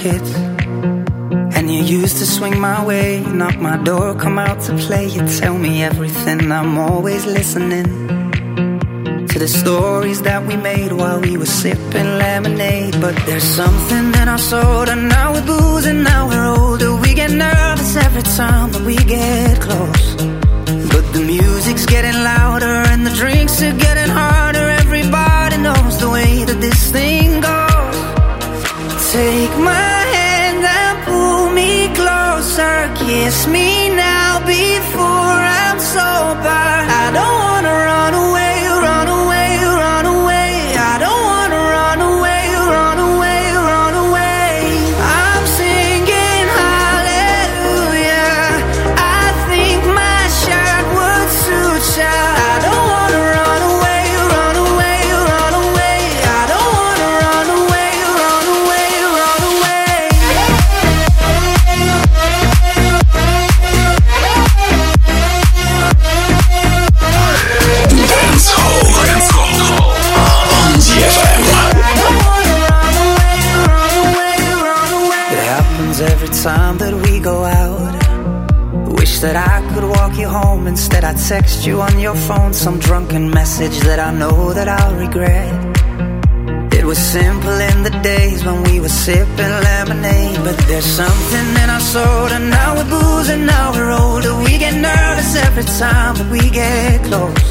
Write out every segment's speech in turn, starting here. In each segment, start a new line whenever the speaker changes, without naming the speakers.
Kids. And you used to swing my way, knock my door, come out to play. You tell me everything, I'm always listening. To the stories that we made while we were sipping lemonade. But there's something in our soul, and now we're boozing, now we're older. We get nervous every time that we get close. But the music's getting louder and the drinks are getting harder. Everybody knows the way that this thing. Take my hand and pull me closer. Kiss me now before I'm sober. I don't wanna text you on your phone some drunken message that I know that I'll regret. It was simple in the days when we were sipping lemonade. But there's something in our soul, and now we're boozing, now we're older. We get nervous every time that we get close.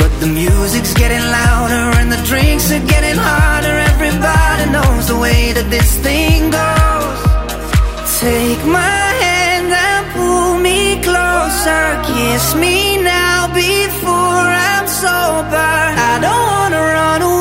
But the music's getting louder and the drinks are getting harder. Everybody knows the way that this thing goes. Take my closer. Kiss me now before I'm sober. I don't wanna run away,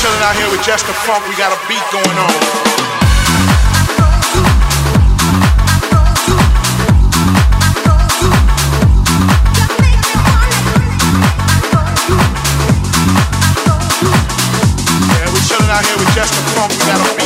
chilling out here with just the Funk. We got a beat going on. out here with Justin Funk. We got a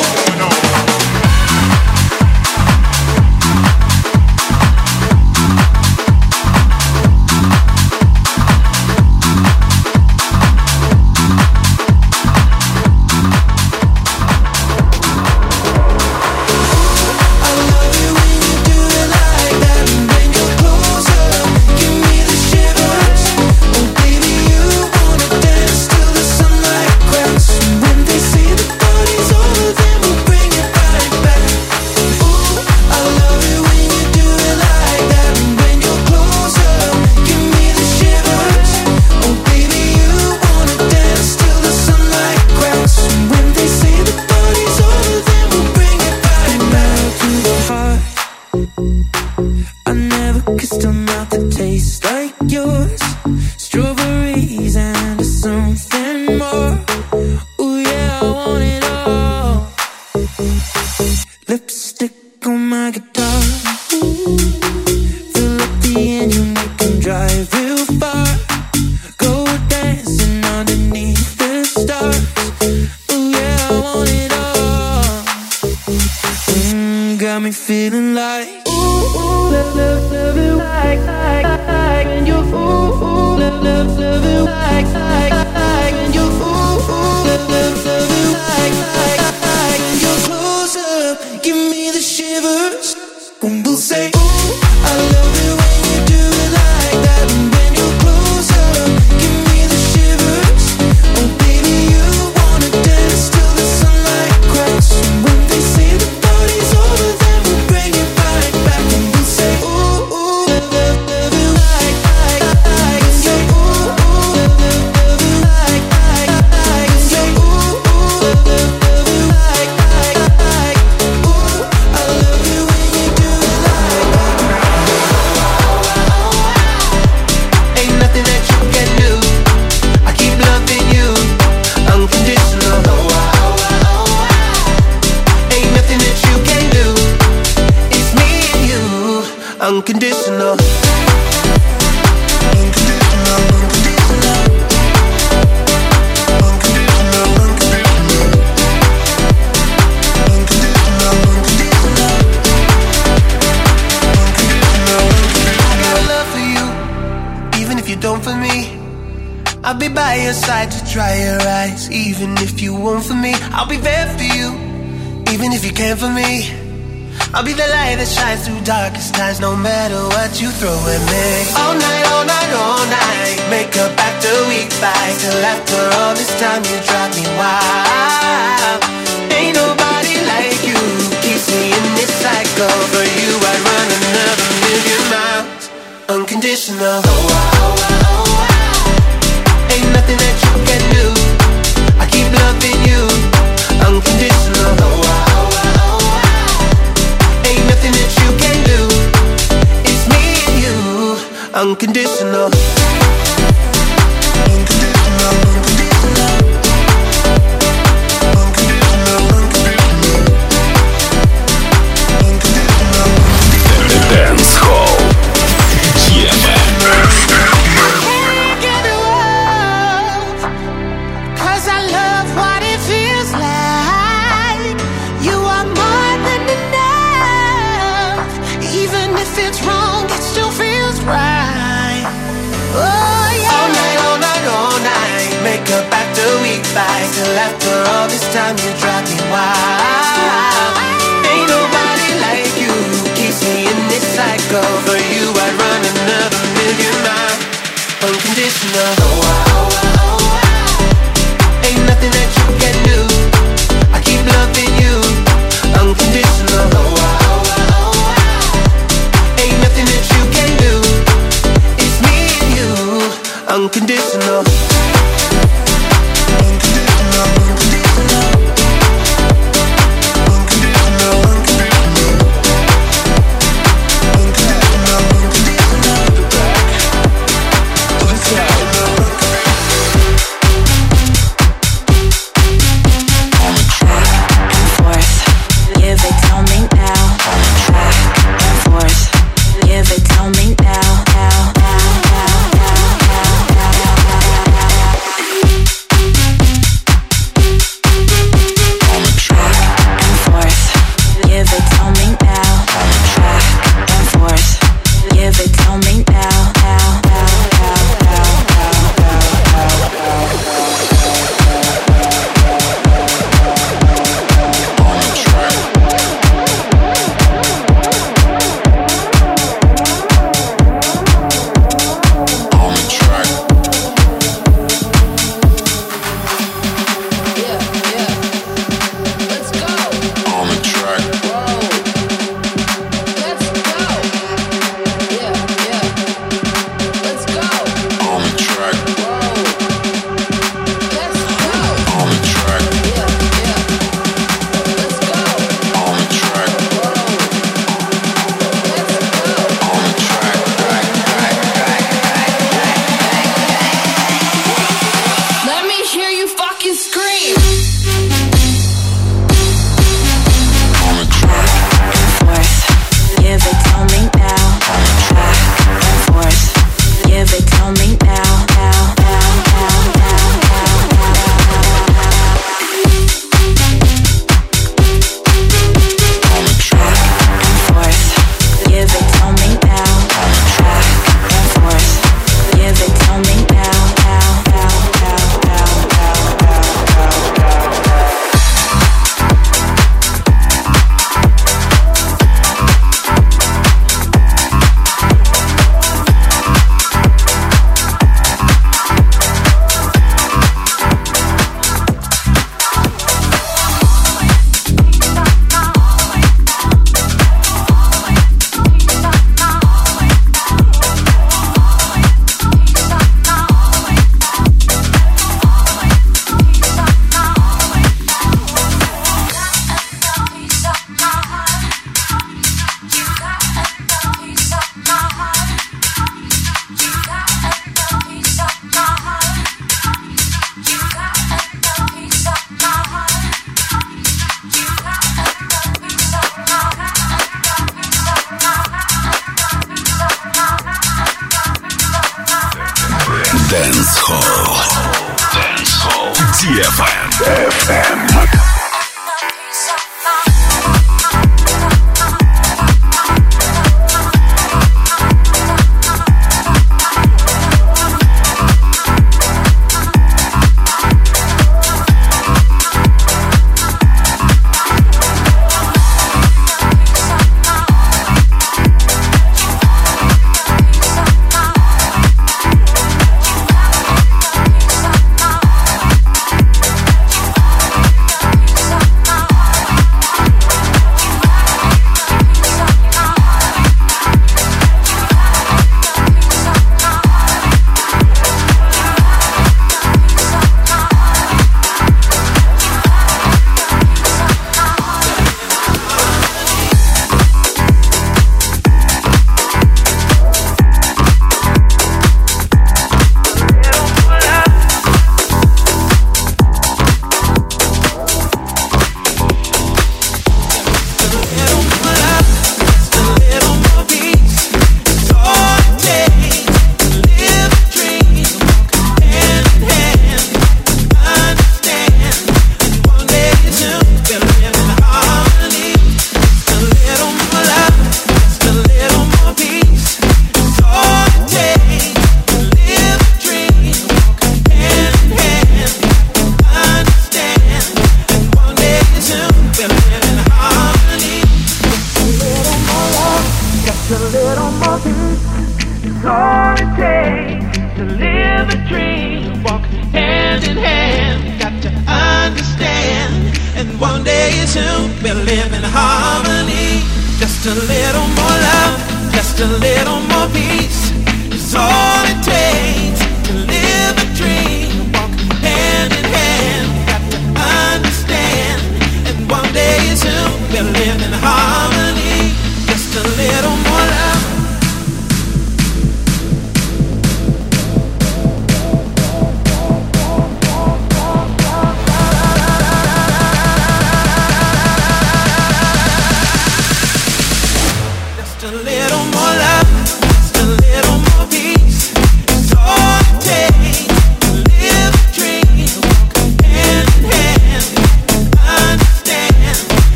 unconditional.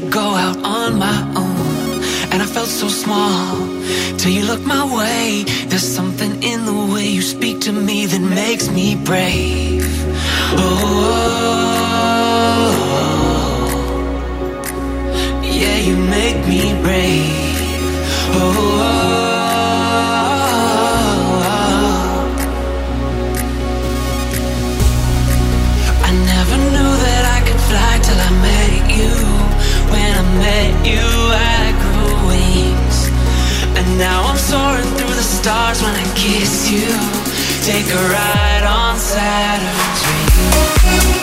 to
go
out
on my
own,
and I
felt so small till you looked my way. There's something in the way you speak to me that makes me brave. Oh, oh, oh yeah, you make me brave. oh. oh, oh. stars when I kiss you. Take a ride on
Saturn.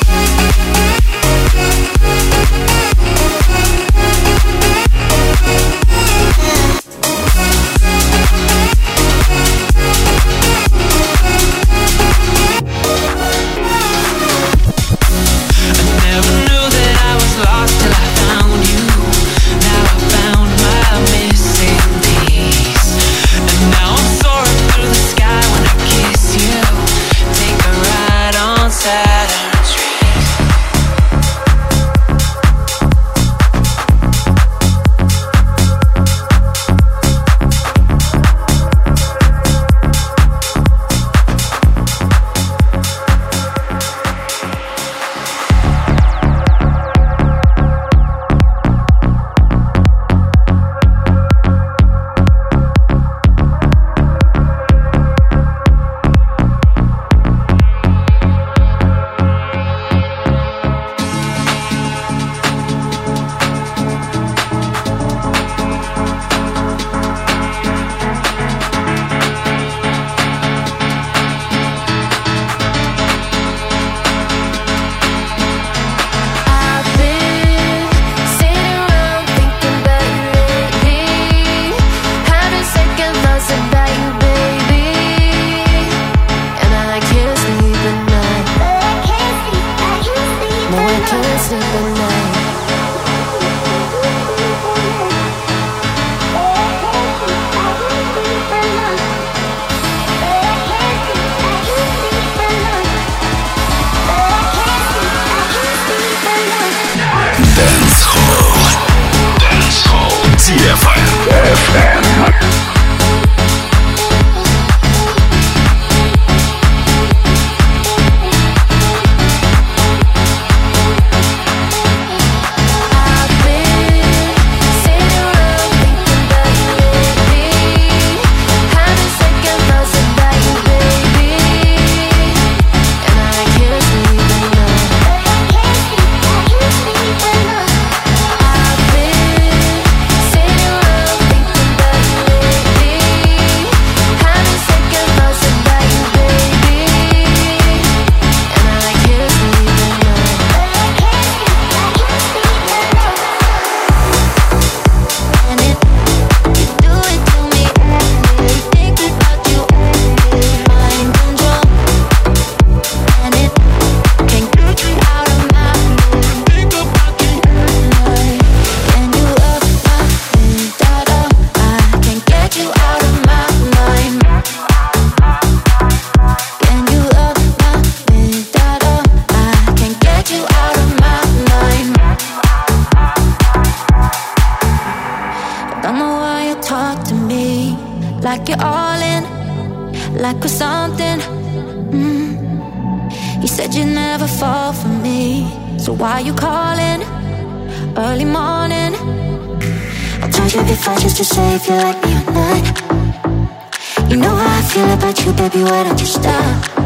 baby, why don't you stop?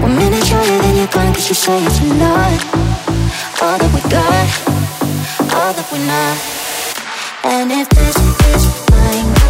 One minute shorter than you're gone, cause you say it's not all that we got, all that we're not. And if this is mine.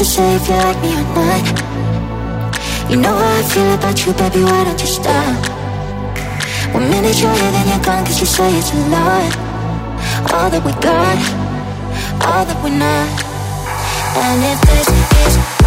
To
say if you like me or not? You know how I feel about you, baby, why don't you stop? One minute you're here, then you're gone, cause you say it's a lot All that we got, all that we're not And if this is